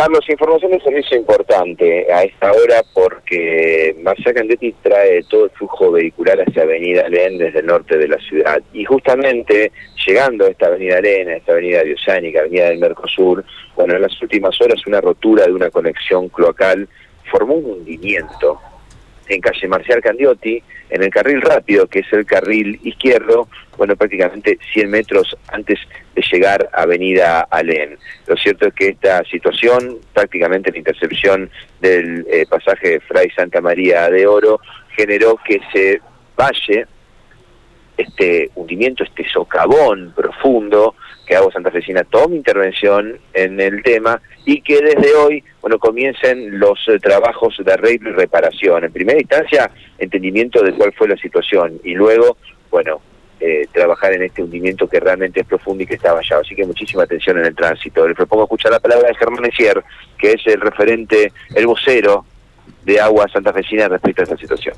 Carlos, información de servicio importante a esta hora porque Marcia Candetti trae todo el flujo vehicular hacia Avenida Alén desde el norte de la ciudad. Y justamente llegando a esta Avenida Alén, a esta Avenida Biosánica, Avenida del Mercosur, bueno, en las últimas horas una rotura de una conexión cloacal formó un hundimiento en calle Marcial Candiotti, en el carril rápido, que es el carril izquierdo, bueno, prácticamente 100 metros antes de llegar a Avenida Alén. Lo cierto es que esta situación, prácticamente la intercepción del eh, pasaje Fray Santa María de Oro, generó que se valle este hundimiento, este socavón profundo, que Agua Santafesina tome intervención en el tema y que desde hoy, bueno, comiencen los eh, trabajos de arreglo y reparación. En primera instancia, entendimiento de cuál fue la situación y luego, bueno, eh, trabajar en este hundimiento que realmente es profundo y que está vallado. Así que muchísima atención en el tránsito. Le propongo escuchar la palabra de Germán Ecier, que es el referente, el vocero de Agua Santafesina respecto a esta situación.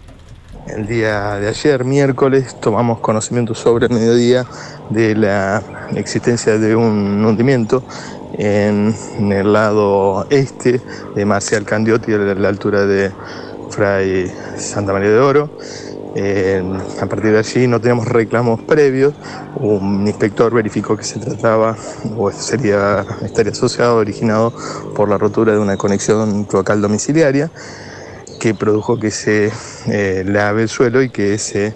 El día de ayer, miércoles, tomamos conocimiento sobre el mediodía de la existencia de un hundimiento en, el lado este de Marcial Candiotti, a la altura de Fray Santa María de Oro. a partir de allí no tenemos reclamos previos. Un inspector verificó que se trataba o sería, estaría asociado, originado por la rotura de una conexión local domiciliaria que produjo que se eh, lave el suelo y que se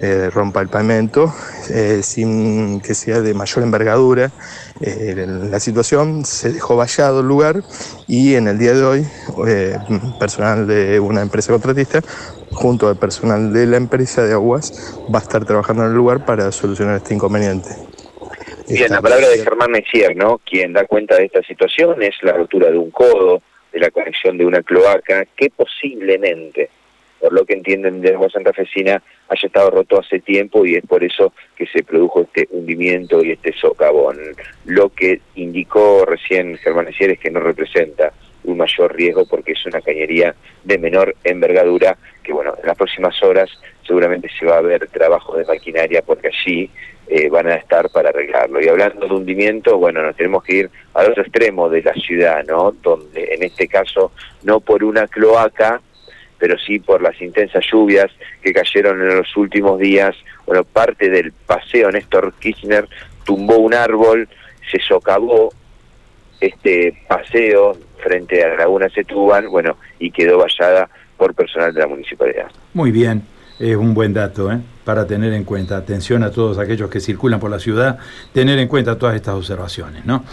eh, rompa el pavimento eh, sin que sea de mayor envergadura. la situación se dejó vallado el lugar y en el día de hoy personal de una empresa contratista junto al personal de la empresa de aguas va a estar trabajando en el lugar para solucionar este inconveniente. Bien, la palabra de Germán Messier, ¿no? Quien da cuenta de esta situación es la rotura de un codo, de la conexión de una cloaca que posiblemente, por lo que entienden de Agua Santafesina, haya estado roto hace tiempo y es por eso que se produjo este hundimiento y este socavón. Lo que indicó recién Germán Ecier es que no representa un mayor riesgo porque es una cañería de menor envergadura que bueno, en las próximas horas seguramente se va a ver trabajo de maquinaria porque allí eh, van a estar para arreglarlo. Y hablando de hundimiento, bueno, nos tenemos que ir al otro extremo de la ciudad, ¿no? Donde en este caso no por una cloaca, pero sí por las intensas lluvias que cayeron en los últimos días, bueno, parte del paseo Néstor Kirchner tumbó un árbol, se socavó este paseo frente a la Laguna Setúbal, bueno, y quedó vallada por personal de la municipalidad. Muy bien, es un buen dato, ¿eh? para tener en cuenta. Atención a todos aquellos que circulan por la ciudad, tener en cuenta todas estas observaciones. ¿no?